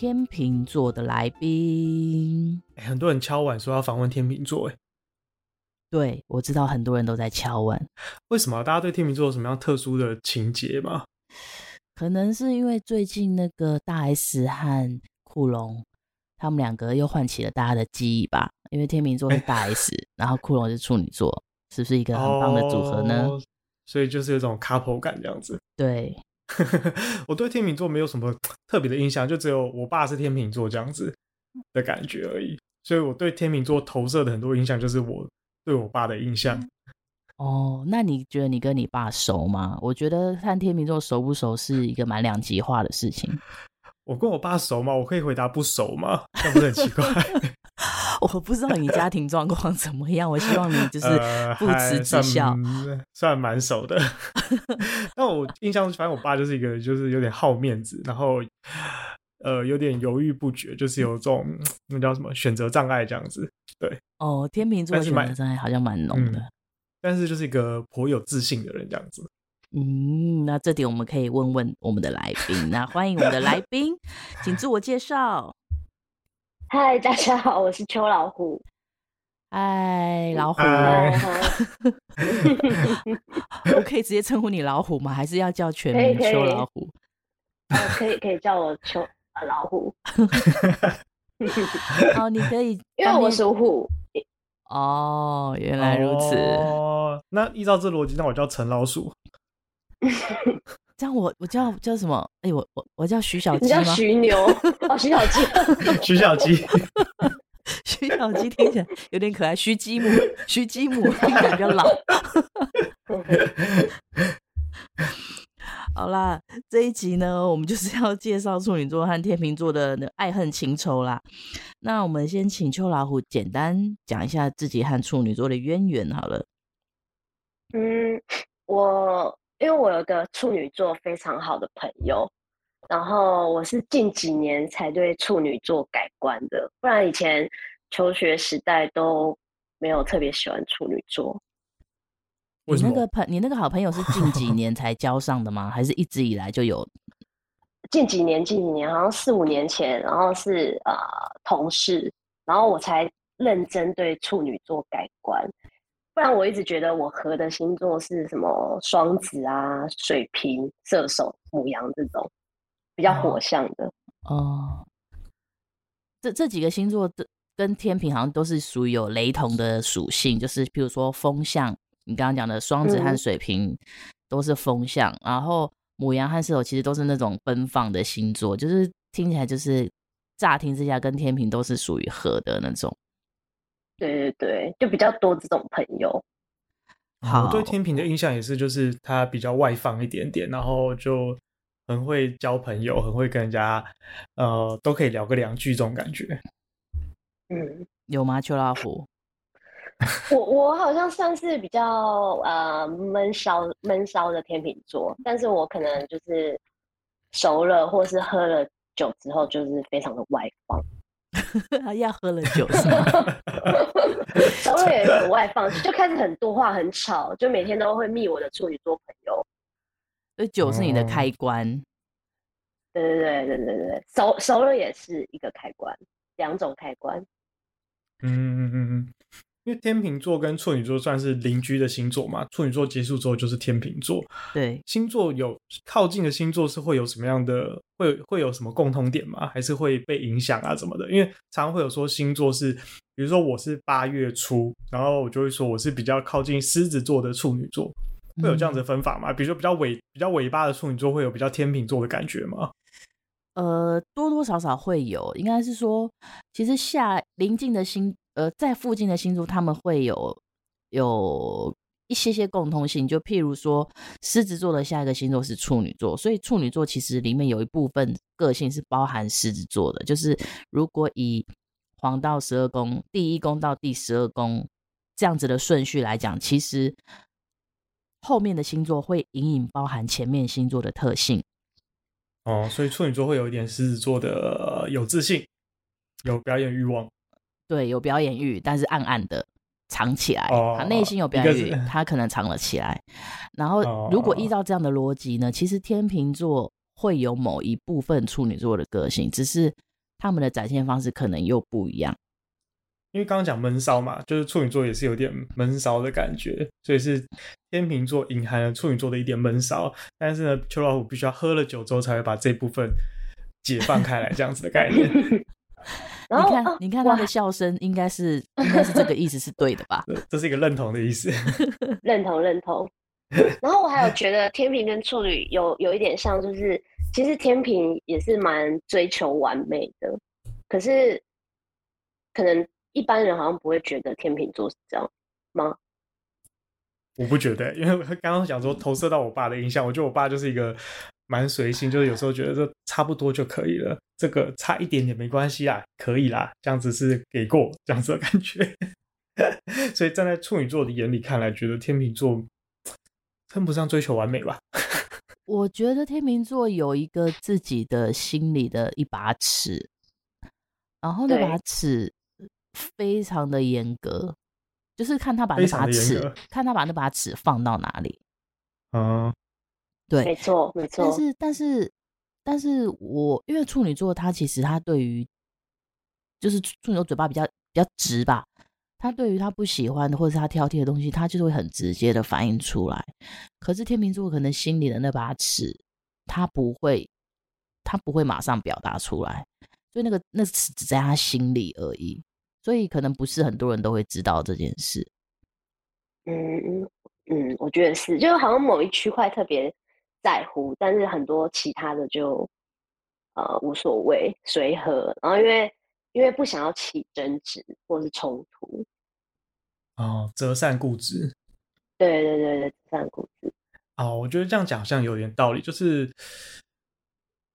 天秤座的来宾。欸，很多人敲碗说要访问天秤座，哎，对，我知道很多人都在敲碗。为什么？大家对天秤座有什么样特殊的情节吗？可能是因为最近那个大 S 和库龙。他们两个又唤起了大家的记忆吧，因为天秤座是大 S，欸、然后库龙是处女座，是不是一个很棒的组合呢？哦、所以就是有种 couple 感这样子。对，我对天秤座没有什么特别的印象，就只有我爸是天秤座这样子的感觉而已。所以我对天秤座投射的很多印象，就是我对我爸的印象。哦，那你觉得你跟你爸熟吗？我觉得看天秤座熟不熟是一个蛮两极化的事情。我跟我爸熟吗？我可以回答不熟吗？那不是很奇怪？我不知道你家庭状况怎么样。我希望你就是不辞之孝，呃、算蛮熟的。但我印象，反正我爸就是一个，就是有点好面子，然后呃，有点犹豫不决，就是有这种那叫什么选择障碍这样子。对，哦，天秤座选择障碍好像蛮浓的、嗯，但是就是一个颇有自信的人这样子。嗯，那这点我们可以问问我们的来宾。那欢迎我们的来宾，请自我介绍。嗨，大家好，我是秋老虎。嗨，老虎。我可以直接称呼你老虎吗？还是要叫全名秋老虎？可以，可以，可以叫我秋老虎。哦，你可以，因为我属虎。哦，原来如此。哦，那依照这逻辑，那我叫陈老鼠。这样我我叫叫什么？哎、欸，我我我叫徐小鸡？你叫徐牛 哦，徐小鸡，徐小鸡，徐小鸡听起来有点可爱。徐鸡母，徐鸡母听起来比较老。好啦，这一集呢，我们就是要介绍处女座和天秤座的爱恨情仇啦。那我们先请秋老虎简单讲一下自己和处女座的渊源好了。嗯。我因为我有个处女座非常好的朋友，然后我是近几年才对处女座改观的，不然以前求学时代都没有特别喜欢处女座。你那个朋，你那个好朋友是近几年才交上的吗？还是一直以来就有？近几年，近几年，好像四五年前，然后是呃同事，然后我才认真对处女座改观。不然我一直觉得我合的星座是什么双子啊、水瓶、射手、母羊这种比较火象的哦。哦，这这几个星座的跟天平好像都是属于有雷同的属性，就是譬如说风象，你刚刚讲的双子和水瓶都是风象，嗯、然后母羊和射手其实都是那种奔放的星座，就是听起来就是乍听之下跟天平都是属于合的那种。对对对，就比较多这种朋友。好，我对天平的印象也是，就是他比较外放一点点，然后就很会交朋友，很会跟人家，呃，都可以聊个两句这种感觉。嗯，有吗？秋老虎？我我好像算是比较呃闷骚闷骚的天秤座，但是我可能就是熟了或是喝了酒之后，就是非常的外放。他 要喝了酒是吗？稍微也很外放，就开始很多话很吵，就每天都会密我的处女座朋友。所以酒是你的开关。对对对对对对，熟熟了也是一个开关，两种开关。嗯嗯嗯嗯。因为天秤座跟处女座算是邻居的星座嘛，处女座结束之后就是天秤座。对，星座有靠近的星座是会有什么样的，会会有什么共通点吗？还是会被影响啊，什么的？因为常常会有说星座是，比如说我是八月初，然后我就会说我是比较靠近狮子座的处女座，会有这样子的分法吗？嗯、比如说比较尾比较尾巴的处女座会有比较天秤座的感觉吗？呃，多多少少会有，应该是说，其实下临近的星。呃，在附近的星座，他们会有有一些些共通性，就譬如说，狮子座的下一个星座是处女座，所以处女座其实里面有一部分个性是包含狮子座的。就是如果以黄道十二宫，第一宫到第十二宫这样子的顺序来讲，其实后面的星座会隐隐包含前面星座的特性。哦，所以处女座会有一点狮子座的有自信，有表演欲望。对，有表演欲，但是暗暗的藏起来。哦、他内心有表演欲，他可能藏了起来。然后，如果依照这样的逻辑呢，其实天秤座会有某一部分处女座的个性，只是他们的展现方式可能又不一样。因为刚刚讲闷骚嘛，就是处女座也是有点闷骚的感觉，所以是天秤座隐含了处女座的一点闷骚。但是呢，秋老虎必须要喝了酒之后才会把这部分解放开来，这样子的概念。然后你看，哦、你看他的笑声，应该是应该是这个意思是对的吧？这是一个认同的意思。认同认同。然后我还有觉得天秤跟处女有有一点像，就是其实天平也是蛮追求完美的，可是可能一般人好像不会觉得天秤座是这样吗？我不觉得，因为刚刚讲说投射到我爸的印象，我觉得我爸就是一个。蛮随性，就是有时候觉得这差不多就可以了，这个差一点点没关系啊，可以啦，这样子是给过这样子的感觉。所以站在处女座的眼里看来，觉得天秤座称不上追求完美吧？我觉得天秤座有一个自己的心里的一把尺，然后那把尺非常的严格，就是看他把那把尺，看他把那把尺放到哪里。嗯。对，没错，没错。但是，但是，但是我因为处女座，他其实他对于就是处女座嘴巴比较比较直吧，他对于他不喜欢的或者是他挑剔的东西，他就是会很直接的反映出来。可是天秤座可能心里的那把尺，他不会，他不会马上表达出来，所以那个那尺只在他心里而已，所以可能不是很多人都会知道这件事。嗯嗯，我觉得是，就好像某一区块特别。在乎，但是很多其他的就呃无所谓，随和。然后因为因为不想要起争执或是冲突，哦，折善固执。对对对对，择善固执。哦，我觉得这样讲好像有点道理，就是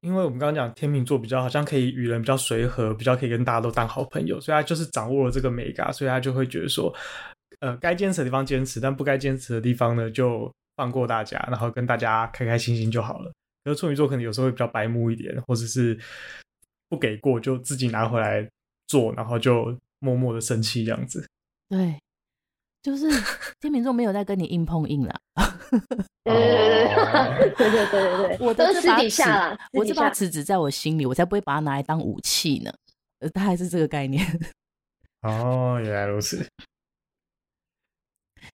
因为我们刚刚讲天秤座比较好像可以与人比较随和，比较可以跟大家都当好朋友，所以他就是掌握了这个美感，所以他就会觉得说，呃，该坚持的地方坚持，但不该坚持的地方呢就。放过大家，然后跟大家开开心心就好了。可是处女座可能有时候会比较白目一点，或者是不给过就自己拿回来做，然后就默默的生气这样子。对，就是 天秤座没有在跟你硬碰硬了。对对对对对对对，我都私底下，我这把尺子在我心里，我才不会把它拿来当武器呢。呃，大概是这个概念。哦，原来如此。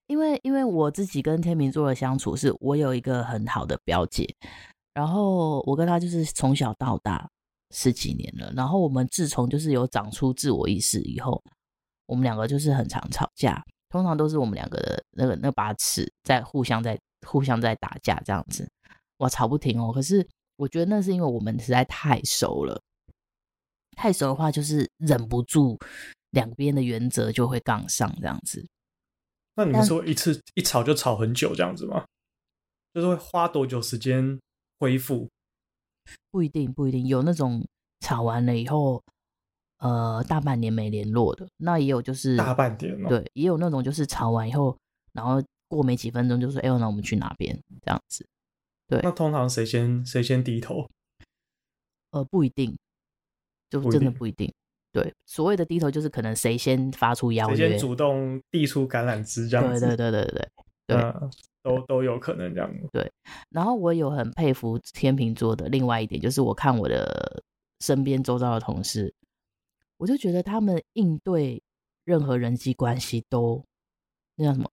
因为，因为我自己跟天秤座的相处，是我有一个很好的表姐，然后我跟她就是从小到大十几年了，然后我们自从就是有长出自我意识以后，我们两个就是很常吵架，通常都是我们两个的那个那把尺在互相在互相在打架这样子，哇，吵不停哦。可是我觉得那是因为我们实在太熟了，太熟的话就是忍不住两边的原则就会杠上这样子。那你们说一次一吵就吵很久这样子吗？就是会花多久时间恢复？不一定，不一定有那种吵完了以后，呃，大半年没联络的。那也有就是大半年了，对，也有那种就是吵完以后，然后过没几分钟就说：“哎呦，那我们去哪边？”这样子。对，那通常谁先谁先低头？呃，不一定，就真的不一定。对，所谓的低头就是可能谁先发出邀约，谁先主动递出橄榄枝这样子。对对对对对对，嗯、都都有可能这样。对，然后我有很佩服天秤座的另外一点，就是我看我的身边周遭的同事，我就觉得他们应对任何人际关系都那叫什么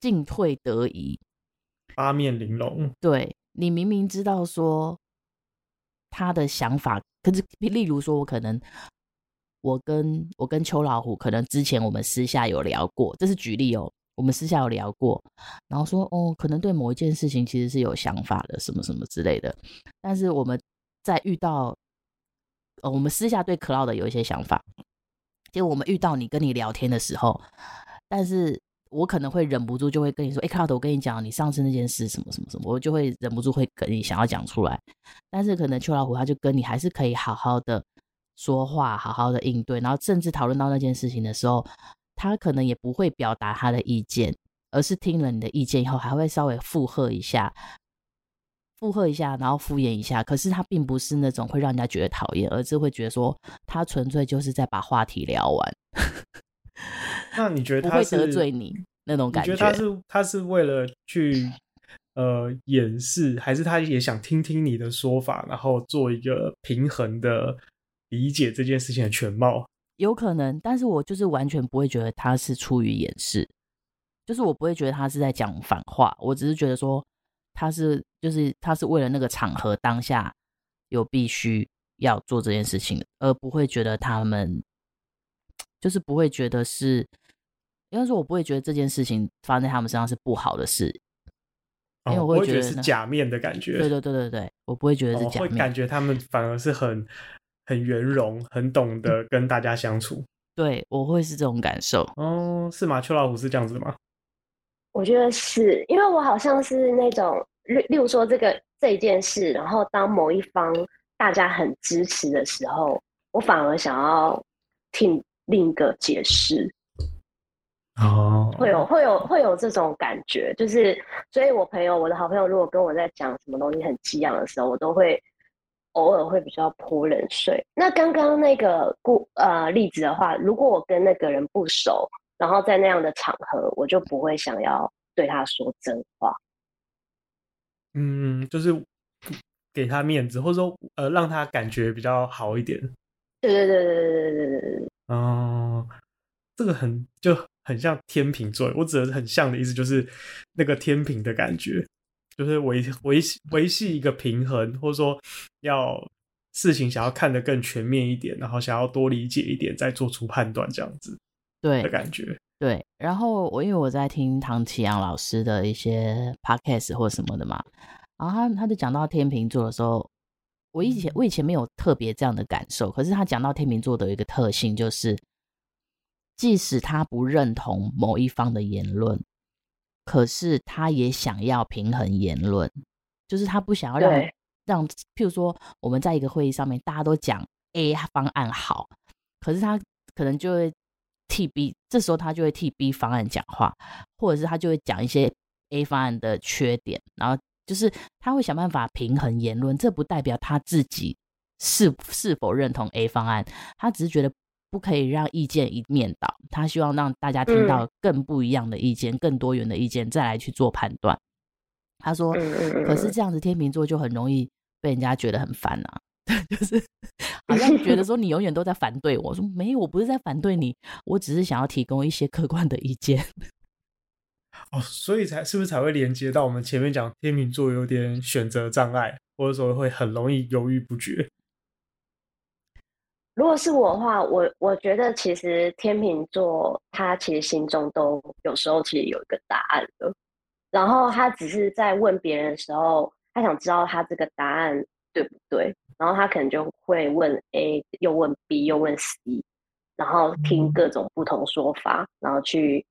进退得宜，八面玲珑。对，你明明知道说他的想法，可是例如说我可能。我跟我跟秋老虎，可能之前我们私下有聊过，这是举例哦。我们私下有聊过，然后说哦，可能对某一件事情其实是有想法的，什么什么之类的。但是我们在遇到，呃，我们私下对 Cloud 有一些想法，结果我们遇到你跟你聊天的时候，但是我可能会忍不住就会跟你说，哎，Cloud，我跟你讲，你上次那件事什么什么什么，我就会忍不住会跟你想要讲出来。但是可能秋老虎他就跟你还是可以好好的。说话，好好的应对，然后甚至讨论到那件事情的时候，他可能也不会表达他的意见，而是听了你的意见以后，还会稍微附和一下，附和一下，然后敷衍一下。可是他并不是那种会让人家觉得讨厌，而是会觉得说他纯粹就是在把话题聊完。那你觉得他不会得罪你那种感觉？你觉得他是他是为了去呃掩饰，还是他也想听听你的说法，然后做一个平衡的理解这件事情的全貌？有可能，但是我就是完全不会觉得他是出于掩饰，就是我不会觉得他是在讲反话，我只是觉得说他是就是他是为了那个场合当下有必须要做这件事情，而不会觉得他们。就是不会觉得是，应该说，我不会觉得这件事情发生在他们身上是不好的事，因为我会觉得，是假面的感觉。对对对对对，我不会觉得是假面，哦，会感觉他们反而是很很圆融，很懂得跟大家相处。对，我会是这种感受。哦，是吗？秋老虎是这样子吗？我觉得是因为我好像是那种，例例如说这个这一件事，然后当某一方大家很支持的时候，我反而想要听。另一个解释哦，会有会有会有这种感觉，就是，所以我朋友我的好朋友如果跟我在讲什么东西很激昂的时候，我都会偶尔会比较泼冷水。那刚刚那个故呃例子的话，如果我跟那个人不熟，然后在那样的场合，我就不会想要对他说真话。嗯，就是给他面子，或者说呃让他感觉比较好一点。对对对对对对对对对。哦，这个很就很像天秤座，我指的是很像的意思，就是那个天平的感觉，就是维维维系一个平衡，或者说要事情想要看得更全面一点，然后想要多理解一点，再做出判断这样子，对的感觉对。然后我因为我在听唐启阳老师的一些 podcast 或什么的嘛，然后他他就讲到天秤座的时候。我以前我以前没有特别这样的感受，可是他讲到天秤座的一个特性，就是即使他不认同某一方的言论，可是他也想要平衡言论，就是他不想要让让，譬如说我们在一个会议上面，大家都讲 A 方案好，可是他可能就会替 B，这时候他就会替 B 方案讲话，或者是他就会讲一些 A 方案的缺点，然后。就是他会想办法平衡言论，这不代表他自己是是否认同 A 方案，他只是觉得不可以让意见一面倒，他希望让大家听到更不一样的意见、嗯、更多元的意见，再来去做判断。他说：“可是这样子，天秤座就很容易被人家觉得很烦啊，就是 好像觉得说你永远都在反对我。我说没有，我不是在反对你，我只是想要提供一些客观的意见。”哦，所以才是不是才会连接到我们前面讲天秤座有点选择障碍，或者说会很容易犹豫不决。如果是我的话，我我觉得其实天秤座他其实心中都有时候其实有一个答案的，然后他只是在问别人的时候，他想知道他这个答案对不对，然后他可能就会问 A，又问 B，又问 C，然后听各种不同说法，然后去。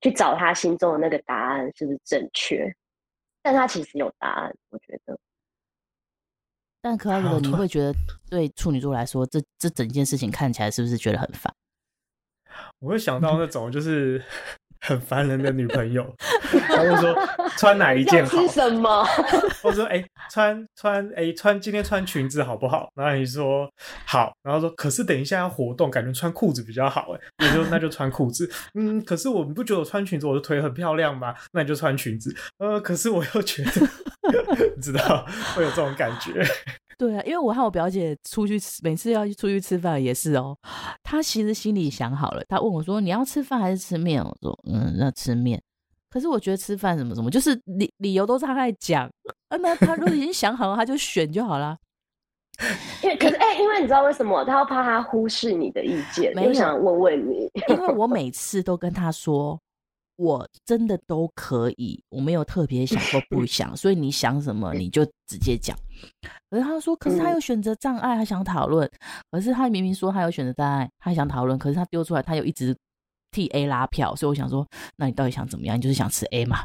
去找他心中的那个答案是不是正确？但他其实有答案，我觉得。但可爱的你会觉得，对处女座来说，这这整件事情看起来是不是觉得很烦？我会想到那种就是。很烦人的女朋友，他就说穿哪一件好？是什么？或者说哎、欸，穿穿哎、欸，穿今天穿裙子好不好？然后你说好，然后说可是等一下要活动，感觉穿裤子比较好哎。你说那就穿裤子。嗯，可是我们不觉得我穿裙子我的腿很漂亮吗？那你就穿裙子。呃，可是我又觉得，你知道会有这种感觉。对啊，因为我和我表姐出去吃，每次要出去吃饭也是哦。她其实心里想好了，她问我说：“你要吃饭还是吃面？”我说：“嗯，那吃面。”可是我觉得吃饭什么什么，就是理理由都是她在讲。啊，那她如果已经想好了，她就选就好了。因为可是哎、欸，因为你知道为什么？她要怕她忽视你的意见，没有想问问你。因为我每次都跟她说。我真的都可以，我没有特别想或不 想，所以你想什么你就直接讲。可是他说，可是他有选择障碍，他想讨论。可是他明明说他有选择障碍，他想讨论，可是他丢出来，他又一直替 A 拉票，所以我想说，那你到底想怎么样？你就是想吃 A 嘛？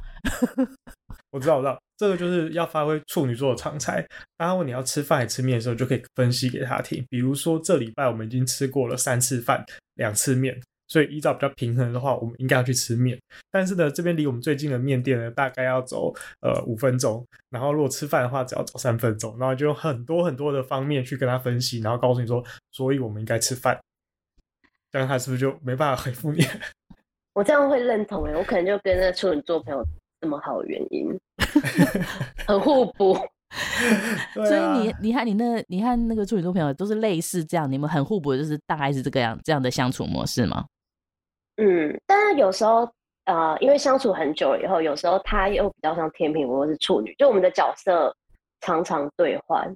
我知道，我知道，这个就是要发挥处女座的常才。当他问你要吃饭还是吃面的时候，就可以分析给他听。比如说这礼拜我们已经吃过了三次饭，两次面，所以依照比较平衡的话，我们应该要去吃面。但是呢，这边离我们最近的面店呢，大概要走呃五分钟。然后如果吃饭的话，只要走三分钟。然后就有很多很多的方面去跟他分析，然后告诉你说，所以我们应该吃饭。这样他是不是就没办法回复你？我这样会认同哎，我可能就跟那个处女座朋友这么好的原因，很互补。啊、所以你你和你那你和那个处女座朋友都是类似这样，你们很互补，就是大概是这个样这样的相处模式吗？嗯，但是有时候呃，因为相处很久了以后，有时候他又比较像天秤，或是处女，就我们的角色常常对换，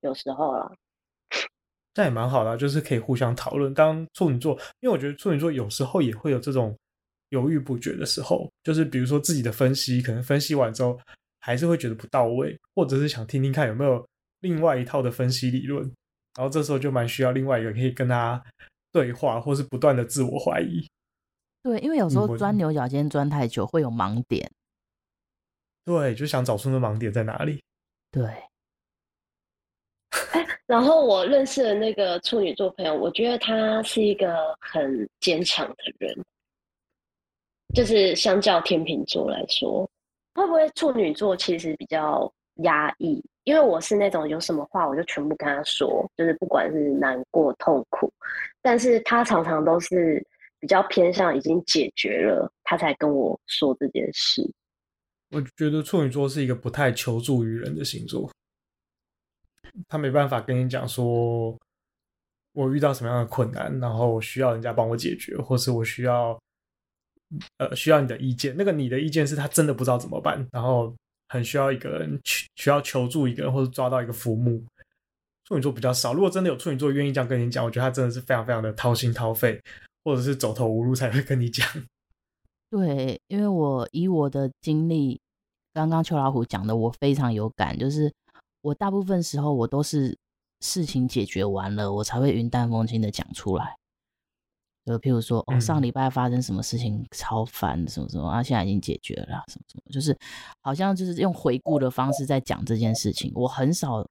有时候啦。这也蛮好的，就是可以互相讨论。当处女座，因为我觉得处女座有时候也会有这种犹豫不决的时候，就是比如说自己的分析，可能分析完之后还是会觉得不到位，或者是想听听看有没有另外一套的分析理论。然后这时候就蛮需要另外一个可以跟他对话，或是不断的自我怀疑。对，因为有时候钻牛角尖钻太久会有盲点。对，就想找出那盲点在哪里。对。然后我认识的那个处女座朋友，我觉得他是一个很坚强的人，就是相较天秤座来说，会不会处女座其实比较压抑？因为我是那种有什么话我就全部跟他说，就是不管是难过、痛苦，但是他常常都是比较偏向已经解决了，他才跟我说这件事。我觉得处女座是一个不太求助于人的星座。他没办法跟你讲说，我遇到什么样的困难，然后需要人家帮我解决，或是我需要，呃，需要你的意见。那个你的意见是他真的不知道怎么办，然后很需要一个人去需要求助一个人，或者抓到一个浮木。处女座比较少，如果真的有处女座愿意这样跟你讲，我觉得他真的是非常非常的掏心掏肺，或者是走投无路才会跟你讲。对，因为我以我的经历，刚刚秋老虎讲的，我非常有感，就是。我大部分时候我都是事情解决完了，我才会云淡风轻的讲出来。就譬如说，哦，上礼拜发生什么事情超烦，什么什么啊，现在已经解决了，什么什么，就是好像就是用回顾的方式在讲这件事情。我很少，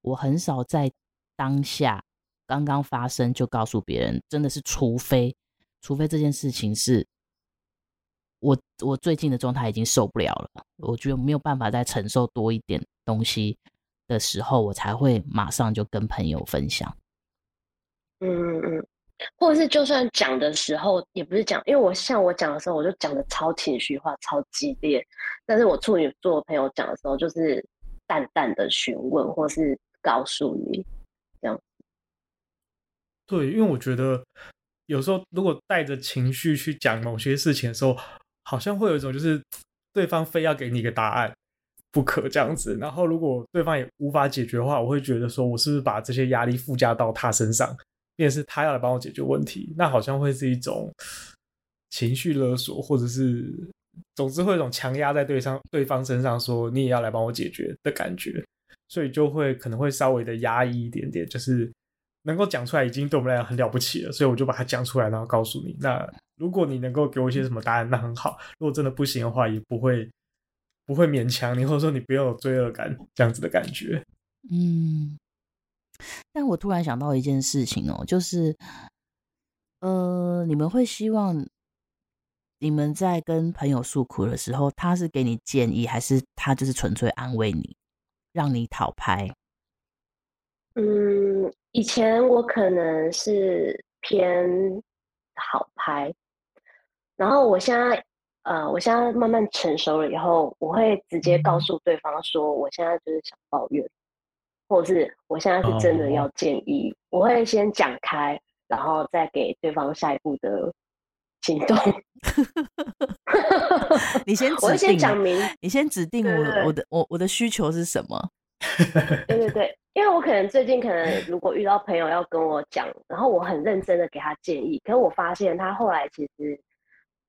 我很少在当下刚刚发生就告诉别人，真的是除非，除非这件事情是我我最近的状态已经受不了了，我觉得没有办法再承受多一点东西。的时候，我才会马上就跟朋友分享。嗯嗯嗯，或者是就算讲的时候，也不是讲，因为我像我讲的时候，我就讲的超情绪化、超激烈。但是我处女座朋友讲的时候，就是淡淡的询问，或是告诉你。对，因为我觉得有时候如果带着情绪去讲某些事情的时候，好像会有一种就是对方非要给你一个答案。不可这样子，然后如果对方也无法解决的话，我会觉得说，我是不是把这些压力附加到他身上，便是他要来帮我解决问题，那好像会是一种情绪勒索，或者是总之会有一种强压在对方对方身上，说你也要来帮我解决的感觉，所以就会可能会稍微的压抑一点点，就是能够讲出来已经对我们来讲很了不起了，所以我就把它讲出来，然后告诉你。那如果你能够给我一些什么答案，那很好；如果真的不行的话，也不会。不会勉强你，或者说你不要有罪恶感这样子的感觉。嗯，但我突然想到一件事情哦，就是，呃，你们会希望你们在跟朋友诉苦的时候，他是给你建议，还是他就是纯粹安慰你，让你讨拍？嗯，以前我可能是偏好拍，然后我现在。呃，我现在慢慢成熟了以后，我会直接告诉对方说，我现在就是想抱怨，或者是我现在是真的要建议，我会先讲开，然后再给对方下一步的行动。你先，我会先讲明，你先指定我我的我我的需求是什么？对对对，因为我可能最近可能如果遇到朋友要跟我讲，然后我很认真的给他建议，可是我发现他后来其实。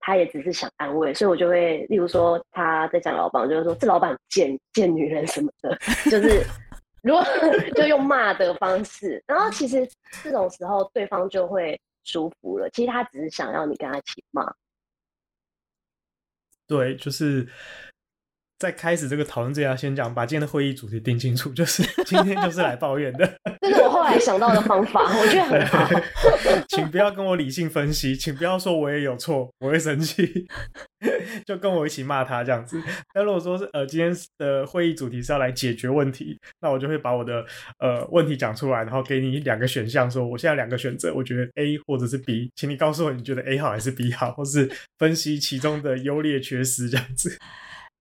他也只是想安慰，所以我就会，例如说他在讲老板，就是说这老板贱贱女人什么的，就是 如果就用骂的方式，然后其实这种时候对方就会舒服了。其实他只是想要你跟他一起骂。对，就是在开始这个讨论之前，先讲把今天的会议主题定清楚，就是 今天就是来抱怨的。这是我后来想到的方法，我觉得很好。请不要跟我理性分析，请不要说我也有错，我会生气，就跟我一起骂他这样子。那如果说是呃今天的会议主题是要来解决问题，那我就会把我的呃问题讲出来，然后给你两个选项，说我现在两个选择，我觉得 A 或者是 B，请你告诉我你觉得 A 好还是 B 好，或是分析其中的优劣缺失这样子。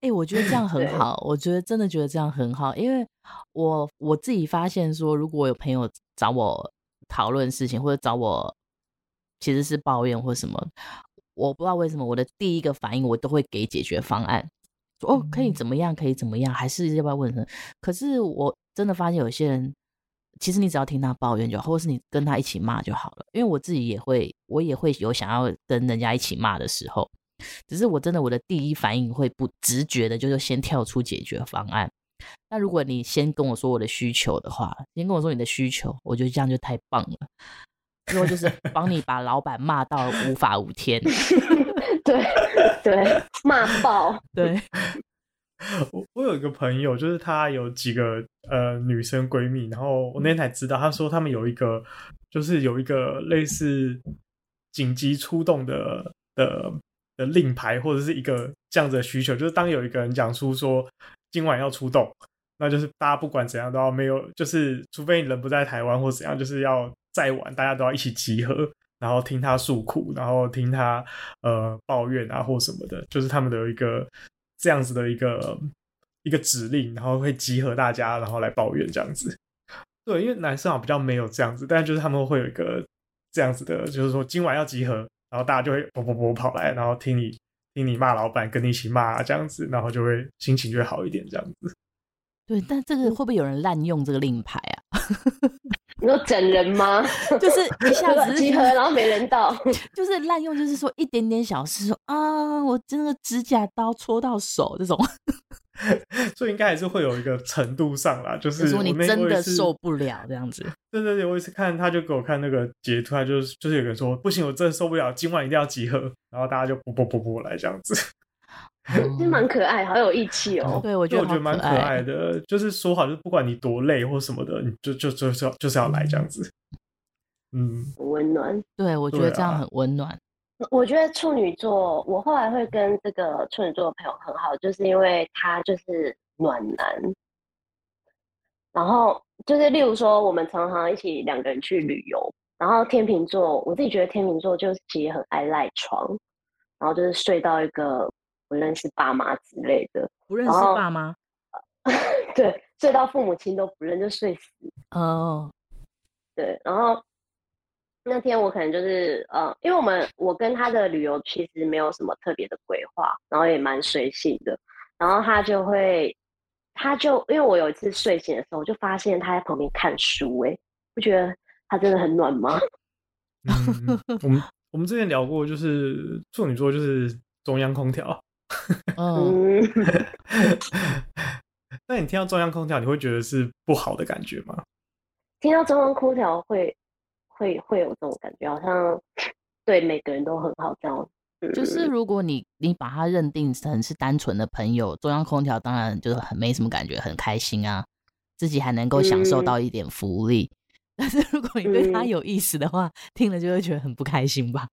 哎、欸，我觉得这样 很好，我觉得真的觉得这样很好，因为我我自己发现说，如果有朋友找我讨论事情，或者找我其实是抱怨或什么，我不知道为什么我的第一个反应我都会给解决方案，说哦可以怎么样，可以怎么样，还是要不要问什么？可是我真的发现有些人，其实你只要听他抱怨就好，或是你跟他一起骂就好了，因为我自己也会，我也会有想要跟人家一起骂的时候。只是我真的我的第一反应会不直觉的，就是先跳出解决方案。那如果你先跟我说我的需求的话，先跟我说你的需求，我觉得这样就太棒了。因为就是帮你把老板骂到无法无天，对对，骂爆。对，我我有一个朋友，就是她有几个呃女生闺蜜，然后我那天才知道，她说她们有一个，就是有一个类似紧急出动的的。的令牌或者是一个这样子的需求，就是当有一个人讲出说今晚要出动，那就是大家不管怎样都要没有，就是除非你人不在台湾或怎样，就是要再晚大家都要一起集合，然后听他诉苦，然后听他呃抱怨啊或什么的，就是他们的有一个这样子的一个一个指令，然后会集合大家，然后来抱怨这样子。对，因为男生好像比较没有这样子，但就是他们会有一个这样子的，就是说今晚要集合。然后大家就会啵啵啵跑来，然后听你听你骂老板，跟你一起骂这样子，然后就会心情就会好一点这样子。对，但这个会不会有人滥用这个令牌啊？你说整人吗？就是一下子集合，然后没人到，就是滥用，就是说一点点小事，说啊，我真的指甲刀戳到手这种。所以应该还是会有一个程度上啦，就是说你真的受不了这样子。对对对，我一次看他就给我看那个截图，他就是就是有人说不行，我真的受不了，今晚一定要集合，然后大家就啵啵啵啵来这样子。其实蛮可爱，好有义气哦。对，我觉得我觉得蛮可爱的，就是说好，就是不管你多累或什么的，你就就就是要就是要来这样子。嗯，温暖。对，我觉得这样很温暖。我觉得处女座，我后来会跟这个处女座的朋友很好，就是因为他就是暖男。然后就是例如说，我们常常一起两个人去旅游。然后天秤座，我自己觉得天秤座就是其实很爱赖床，然后就是睡到一个不认识爸妈之类的，不认识爸妈，对，睡到父母亲都不认就睡死。哦，oh. 对，然后。那天我可能就是呃，因为我们我跟他的旅游其实没有什么特别的规划，然后也蛮随性的，然后他就会，他就因为我有一次睡醒的时候，我就发现他在旁边看书，哎，不觉得他真的很暖吗？嗯，我们我们之前聊过，就是处女座就是中央空调，嗯，那你听到中央空调，你会觉得是不好的感觉吗？听到中央空调会。会会有这种感觉，好像对每个人都很好这样。就是如果你你把它认定成是单纯的朋友，中央空调当然就是很没什么感觉，很开心啊，自己还能够享受到一点福利。嗯、但是如果你对他有意思的话，嗯、听了就会觉得很不开心吧？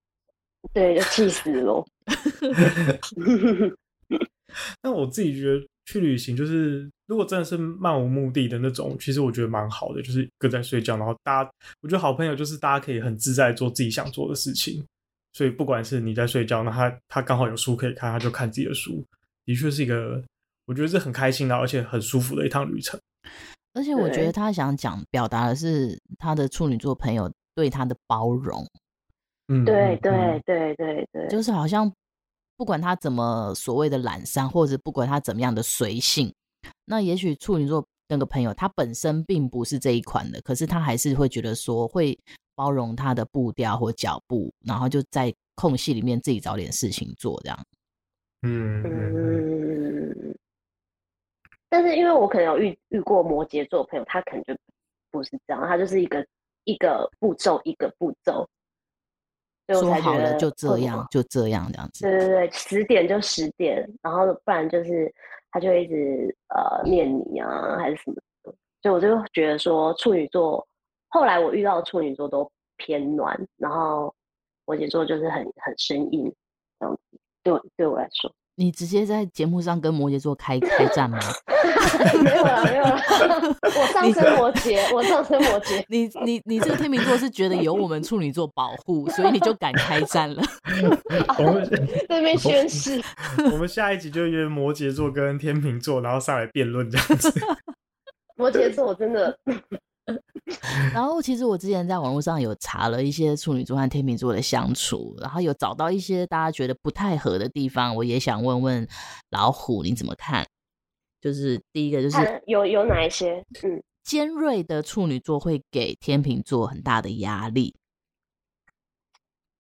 对，就气死了。那我自己觉得去旅行就是。如果真的是漫无目的的那种，其实我觉得蛮好的，就是各在睡觉，然后大家，我觉得好朋友就是大家可以很自在做自己想做的事情。所以不管是你在睡觉，那他他刚好有书可以看，他就看自己的书，的确是一个我觉得是很开心的，而且很舒服的一趟旅程。而且我觉得他想讲表达的是他的处女座朋友对他的包容。嗯，对对对对对，就是好像不管他怎么所谓的懒散，或者不管他怎么样的随性。那也许处女座那个朋友，他本身并不是这一款的，可是他还是会觉得说会包容他的步调或脚步，然后就在空隙里面自己找点事情做，这样。嗯嗯。但是因为我可能有遇遇过摩羯座朋友，他可能就不是这样，他就是一个一个步骤一个步骤。说好了就这样，就这样这样子。对对对，十点就十点，然后不然就是。他就一直呃念你啊，还是什么的。所以我就觉得说处女座，后来我遇到的处女座都偏暖，然后摩羯座就是很很生硬这样子。对我对我来说。你直接在节目上跟摩羯座开开战吗？没有了，没有了。我上升摩羯，我上升摩羯。你你你这个天秤座是觉得有我们处女座保护，所以你就敢开战了。我们这边宣誓。我们下一集就约摩羯座跟天秤座，然后上来辩论这样子。摩羯座我真的。然后，其实我之前在网络上有查了一些处女座和天秤座的相处，然后有找到一些大家觉得不太合的地方，我也想问问老虎你怎么看？就是第一个就是有有哪一些？嗯，尖锐的处女座会给天秤座很大的压力。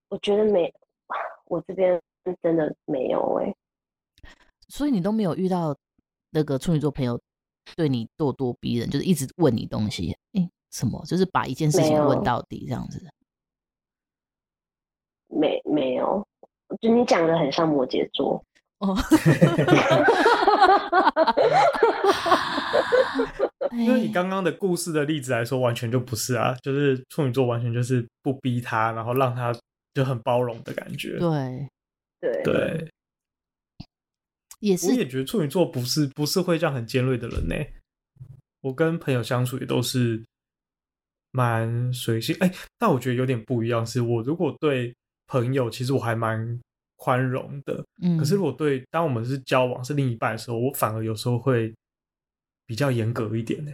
我觉得没，我这边真的没有哎、欸。所以你都没有遇到那个处女座朋友？对你咄咄逼人，就是一直问你东西，哎，什么？就是把一件事情问到底这样子。没没有，就你讲的很像摩羯座哦。因为你刚刚的故事的例子来说，完全就不是啊，就是处女座完全就是不逼他，然后让他就很包容的感觉。对对对。也是，我也觉得处女座不是不是会这样很尖锐的人呢。我跟朋友相处也都是蛮随性，哎、欸，但我觉得有点不一样，是我如果对朋友，其实我还蛮宽容的，嗯，可是如果对当我们是交往是另一半的时候，我反而有时候会比较严格一点呢。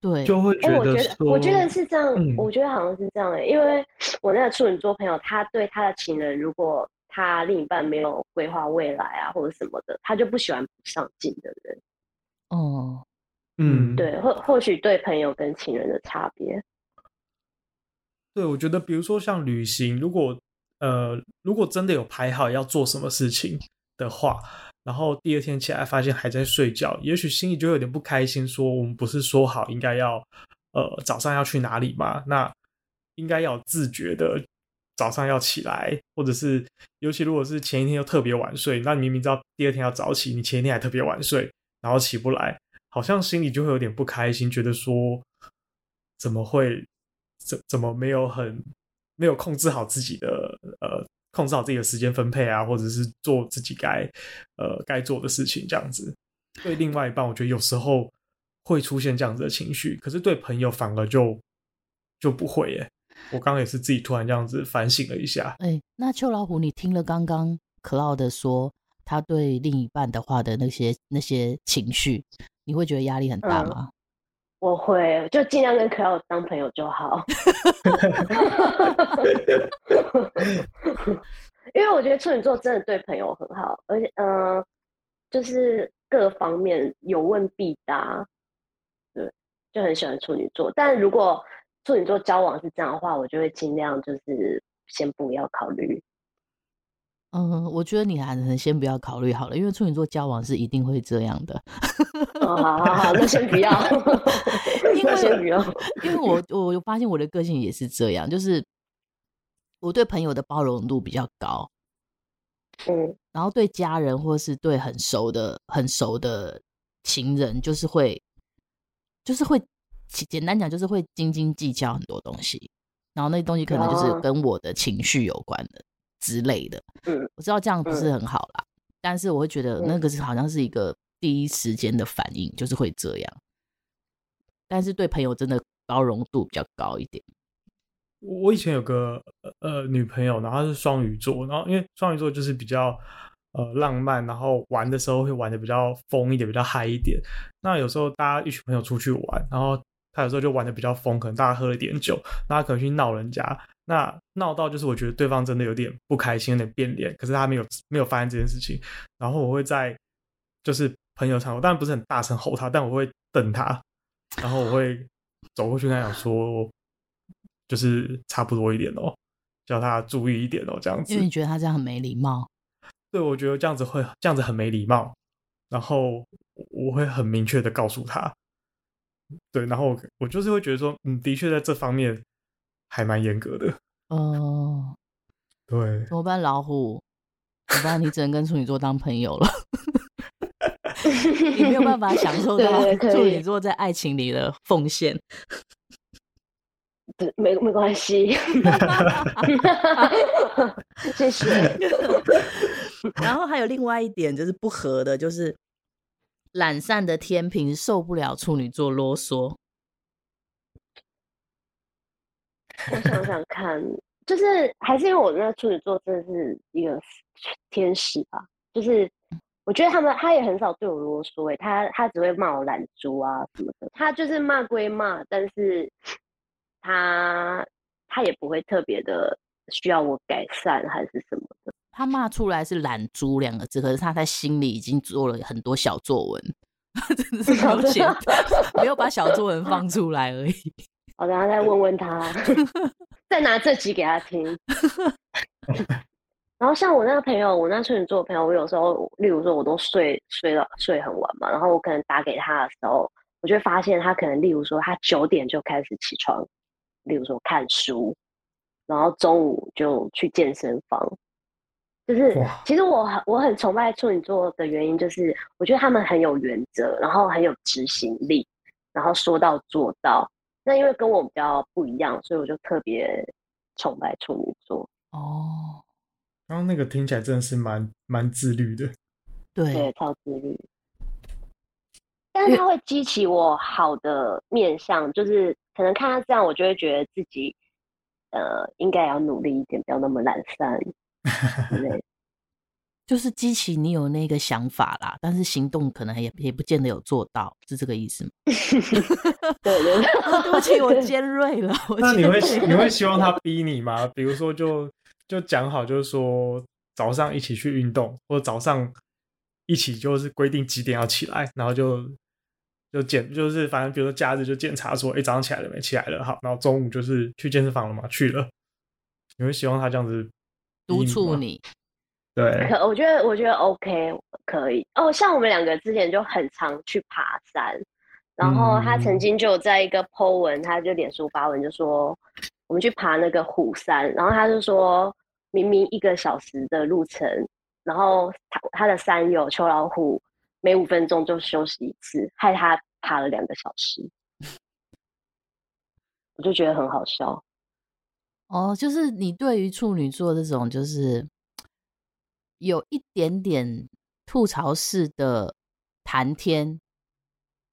对，就会觉得说，我觉得我觉得是这样，嗯、我觉得好像是这样哎，因为我那个处女座朋友，他对他的情人如果。他另一半没有规划未来啊，或者什么的，他就不喜欢不上进的人。哦，嗯，对，或或许对朋友跟情人的差别。对，我觉得，比如说像旅行，如果呃，如果真的有排好要做什么事情的话，然后第二天起来发现还在睡觉，也许心里就有点不开心，说我们不是说好应该要呃早上要去哪里吗？那应该要自觉的。早上要起来，或者是尤其如果是前一天又特别晚睡，那你明明知道第二天要早起，你前一天还特别晚睡，然后起不来，好像心里就会有点不开心，觉得说怎么会怎怎么没有很没有控制好自己的呃控制好自己的时间分配啊，或者是做自己该呃该做的事情这样子。对另外一半，我觉得有时候会出现这样子的情绪，可是对朋友反而就就不会耶。我刚刚也是自己突然这样子反省了一下。哎、欸，那秋老虎，你听了刚刚 Cloud 说他对另一半的话的那些那些情绪，你会觉得压力很大吗？嗯、我会，就尽量跟 Cloud 当朋友就好。因为我觉得处女座真的对朋友很好，而且嗯、呃，就是各方面有问必答，对，就很喜欢处女座。但如果处女座交往是这样的话，我就会尽量就是先不要考虑。嗯，我觉得你还能先不要考虑好了，因为处女座交往是一定会这样的。哦，好好好，那先不要，那先不要，因为我我发现我的个性也是这样，就是我对朋友的包容度比较高，嗯，然后对家人或是对很熟的很熟的情人，就是会就是会。简单讲就是会斤斤计较很多东西，然后那些东西可能就是跟我的情绪有关的之类的。嗯，我知道这样不是很好啦，嗯、但是我会觉得那个是好像是一个第一时间的反应，就是会这样。但是对朋友真的包容度比较高一点。我以前有个呃女朋友，然后她是双鱼座，然后因为双鱼座就是比较。呃，浪漫，然后玩的时候会玩的比较疯一点，比较嗨一点。那有时候大家一群朋友出去玩，然后他有时候就玩的比较疯，可能大家喝了点酒，那他可能去闹人家，那闹到就是我觉得对方真的有点不开心，有点变脸，可是他没有没有发现这件事情。然后我会在就是朋友场合，当然不是很大声吼他，但我会瞪他，然后我会走过去跟他讲说，就是差不多一点哦，叫他注意一点哦，这样子。因为你觉得他这样很没礼貌。对，我觉得这样子会这样子很没礼貌，然后我会很明确的告诉他，对，然后我就是会觉得说，嗯，的确在这方面还蛮严格的。哦，对，怎么办，老虎？怎么办？你只能跟处女座当朋友了。你没有办法享受到对对处女座在爱情里的奉献。对，没没关系，谢谢。然后还有另外一点就是不合的，就是懒散的天平受不了处女座啰嗦。我想想 看，就是还是因为我那处女座真的是一个天使吧，就是我觉得他们他也很少对我啰嗦，哎，他他只会骂我懒猪啊什么的，他就是骂归骂，但是他他也不会特别的需要我改善还是什么的。他骂出来是“懒猪”两个字，可是他在心里已经做了很多小作文，真的是没有写，没有把小作文放出来而已。我等下再问问他，再拿这集给他听。然后像我那个朋友，我那处女座的朋友，我有时候，例如说，我都睡睡到睡很晚嘛，然后我可能打给他的时候，我就会发现他可能，例如说，他九点就开始起床，例如说看书，然后中午就去健身房。就是，其实我很我很崇拜处女座的原因，就是我觉得他们很有原则，然后很有执行力，然后说到做到。那因为跟我比较不一样，所以我就特别崇拜处女座。哦，刚刚那个听起来真的是蛮蛮自律的，对，对，超自律。但是他会激起我好的面向，就是可能看他这样，我就会觉得自己呃应该要努力一点，不要那么懒散。对。就是激起你有那个想法啦，但是行动可能也也不见得有做到，是这个意思吗？对对对，对不起，我尖锐了。那你会你会希望他逼你吗？比如说就，就就讲好，就是说早上一起去运动，或者早上一起就是规定几点要起来，然后就就检就是反正比如说假日就检查说，哎、欸，早上起来了没？起来了，好，然后中午就是去健身房了嘛？去了。你会希望他这样子督促你？对，可我觉得我觉得 OK 可以哦。像我们两个之前就很常去爬山，然后他曾经就在一个 po 文，他就脸书发文就说我们去爬那个虎山，然后他就说明明一个小时的路程，然后他他的山友秋老虎每五分钟就休息一次，害他爬了两个小时，我就觉得很好笑。哦，就是你对于处女座这种就是。有一点点吐槽式的谈天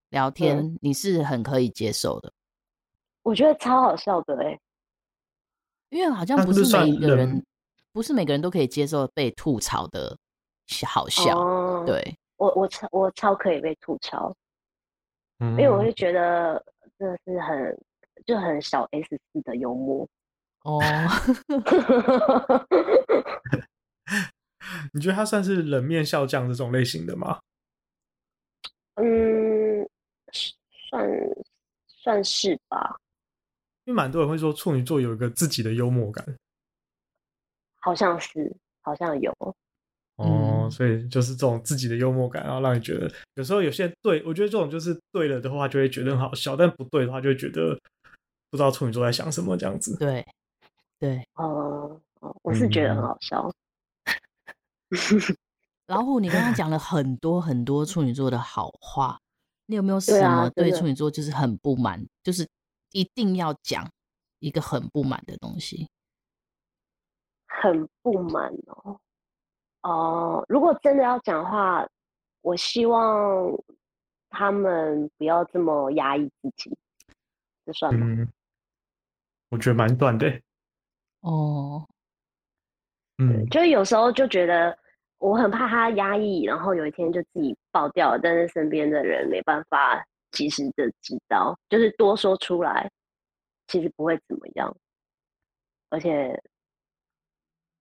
聊天，嗯，你是很可以接受的。我觉得超好笑的哎，因为好像不是每一个人，不是每个人都可以接受被吐槽的好笑。哦，对，我我超我超可以被吐槽，嗯，因为我会觉得这是很就很小 S 式的幽默哦。你觉得他算是冷面笑匠这种类型的吗？嗯，算算是吧。因为蛮多人会说处女座有一个自己的幽默感，好像是，好像有。哦，所以就是这种自己的幽默感，然后让你觉得有时候有些人对，我觉得这种就是对了的话就会觉得很好笑，但不对的话就会觉得不知道处女座在想什么这样子。对，对，哦、呃，我是觉得很好笑。嗯 老虎，你刚刚讲了很多很多处女座的好话，你有没有什么对处女座就是很不满，啊，就是一定要讲一个很不满的东西？很不满哦，哦、呃，如果真的要讲话，我希望他们不要这么压抑自己，这算吗？嗯，我觉得蛮短的。哦。嗯，就是有时候就觉得我很怕他压抑，然后有一天就自己爆掉了，但是身边的人没办法及时的知道，就是多说出来，其实不会怎么样，而且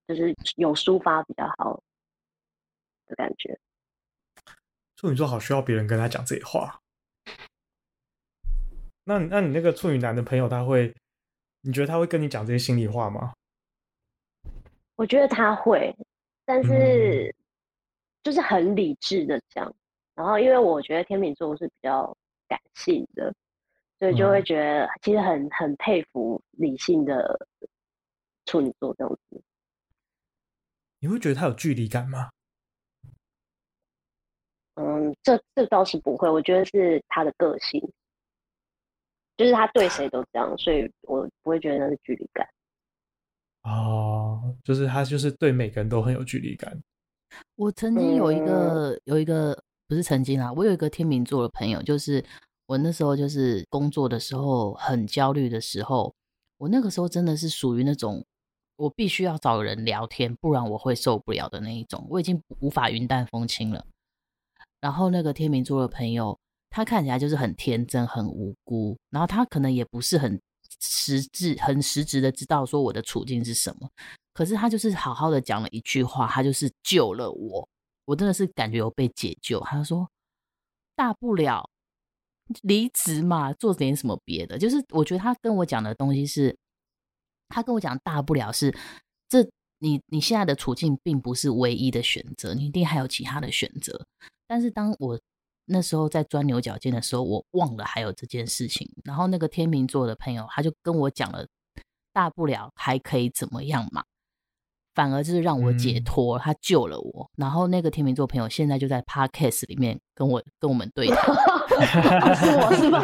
就是有抒发比较好的感觉。处女座好需要别人跟他讲这些话。那那你那个处女男的朋友，他会，你觉得他会跟你讲这些心里话吗？我觉得他会，但是就是很理智的讲。然后，因为我觉得天秤座是比较感性的，所以就会觉得其实很很佩服理性的处女座这样子。你会觉得他有距离感吗？嗯，这这倒是不会，我觉得是他的个性，就是他对谁都这样，所以我不会觉得那是距离感。哦，就是他就是对每个人都很有距离感。我曾经有一个、嗯、有一个不是曾经啊，我有一个天秤座的朋友，就是我那时候就是工作的时候很焦虑的时候，我那个时候真的是属于那种我必须要找人聊天，不然我会受不了的那一种，我已经无法云淡风轻了。然后那个天秤座的朋友，他看起来就是很天真、很无辜，然后他可能也不是很实质、很实质的知道说我的处境是什么，可是他就是好好的讲了一句话，他就是救了我，我真的是感觉有被解救。他说大不了离职嘛，做点什么别的。就是我觉得他跟我讲的东西是，他跟我讲大不了是这你你现在的处境并不是唯一的选择，你一定还有其他的选择。但是当我那时候在钻牛角尖的时候，我忘了还有这件事情。然后那个天秤座的朋友他就跟我讲了，大不了还可以怎么样嘛？反而就是让我解脱，他救了我。然后那个天秤座朋友现在就在 Podcast 里面跟我跟我们对谈，是我是吗？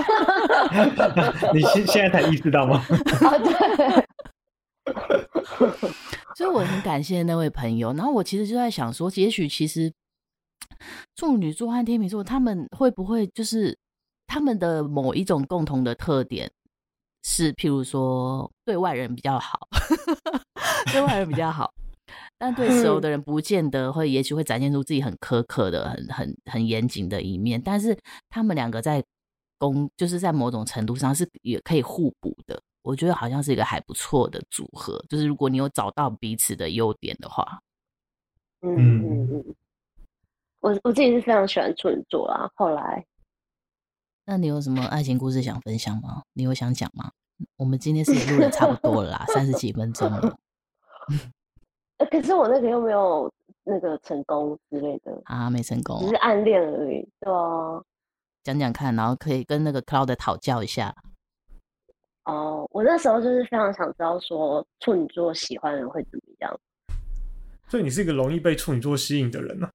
你现现在才意识到吗？啊，对。所以我很感谢那位朋友。然后我其实就在想说，也许其实。处女座和天秤座，他们会不会就是他们的某一种共同的特点是，譬如说对外人比较好，对外人比较好，但对熟的人不见得会，也许会展现出自己很苛刻的、很很很严谨的一面。但是他们两个在公，就是在某种程度上是也可以互补的。我觉得好像是一个还不错的组合，就是如果你有找到彼此的优点的话，嗯嗯嗯。我我自己是非常喜欢处女座啊。后来，那你有什么爱情故事想分享吗？你有想讲吗？我们今天是录的差不多了啦，三十几分钟了。可是我那个又没有那个成功之类的啊，没成功，只是暗恋而已。对啊，讲讲看，然后可以跟那个 Cloud 讨教一下。哦，我那时候就是非常想知道说处女座喜欢的人会怎么样。所以你是一个容易被处女座吸引的人呢、啊？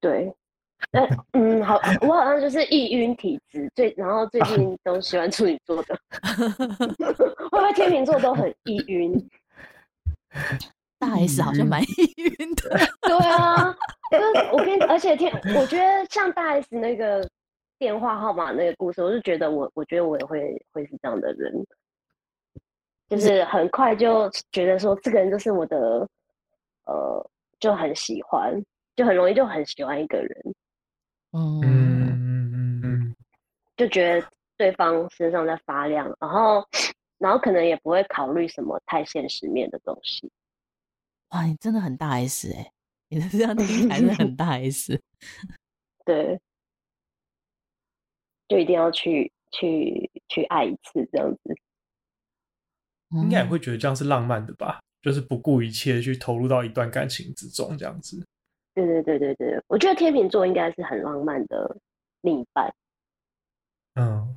对，嗯，好，我好像就是易晕体质，最然后最近 都喜欢处女座的，会不会天秤座都很易晕？大 S 好像蛮易晕的，对啊，就是我跟而且天，我觉得像大 S 那个电话号码那个故事，我就觉得我，我觉得我也会会是这样的人，就是很快就觉得说这个人就是我的，呃，就很喜欢。就很容易就很喜欢一个人，嗯嗯嗯嗯，就觉得对方身上在发亮，然后然后可能也不会考虑什么太现实面的东西。哇，你真的很大 S 哎、欸，你这样听起来是很大 S。对，就一定要去去去爱一次这样子，应该也会觉得这样是浪漫的吧？就是不顾一切去投入到一段感情之中这样子。对对对对对，我觉得天秤座应该是很浪漫的另一半。嗯，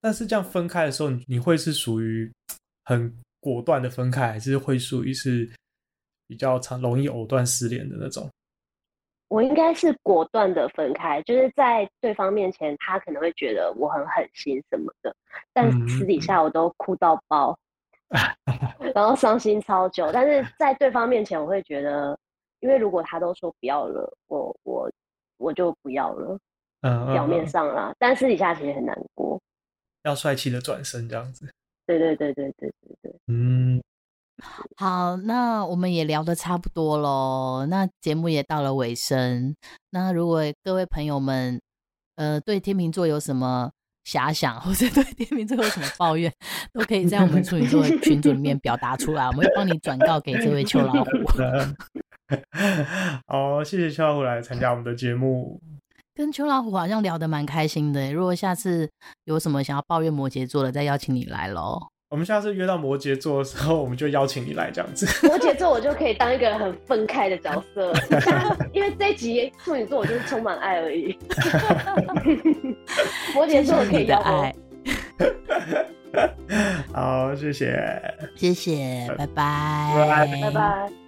但是这样分开的时候，你会是属于很果断的分开，还是会属于是比较常容易藕断丝连的那种？我应该是果断的分开，就是在对方面前，他可能会觉得我很狠心什么的，但私底下我都哭到爆，嗯、然后伤心超久。但是在对方面前，我会觉得。因为如果他都说不要了，我我我就不要了。嗯，表面上啦，嗯、但私底下其实很难过。要帅气的转身这样子。对对对对对对对。嗯，好，那我们也聊得差不多喽，那节目也到了尾声。那如果各位朋友们，呃，对天秤座有什么遐想，或者对天秤座有什么抱怨，都可以在我们处女座的群组里面表达出来，我们会帮你转告给这位秋老虎。好，谢谢秋老虎来参加我们的节目。跟秋老虎好像聊得蛮开心的。如果下次有什么想要抱怨摩羯座的，再邀请你来喽。我们下次约到摩羯座的时候，我们就邀请你来这样子。摩羯座我就可以当一个很愤慨的角色，因为这一集处女座我就是充满爱而已。摩羯座我可以的爱。好，谢谢，谢谢，拜拜，拜拜，拜拜。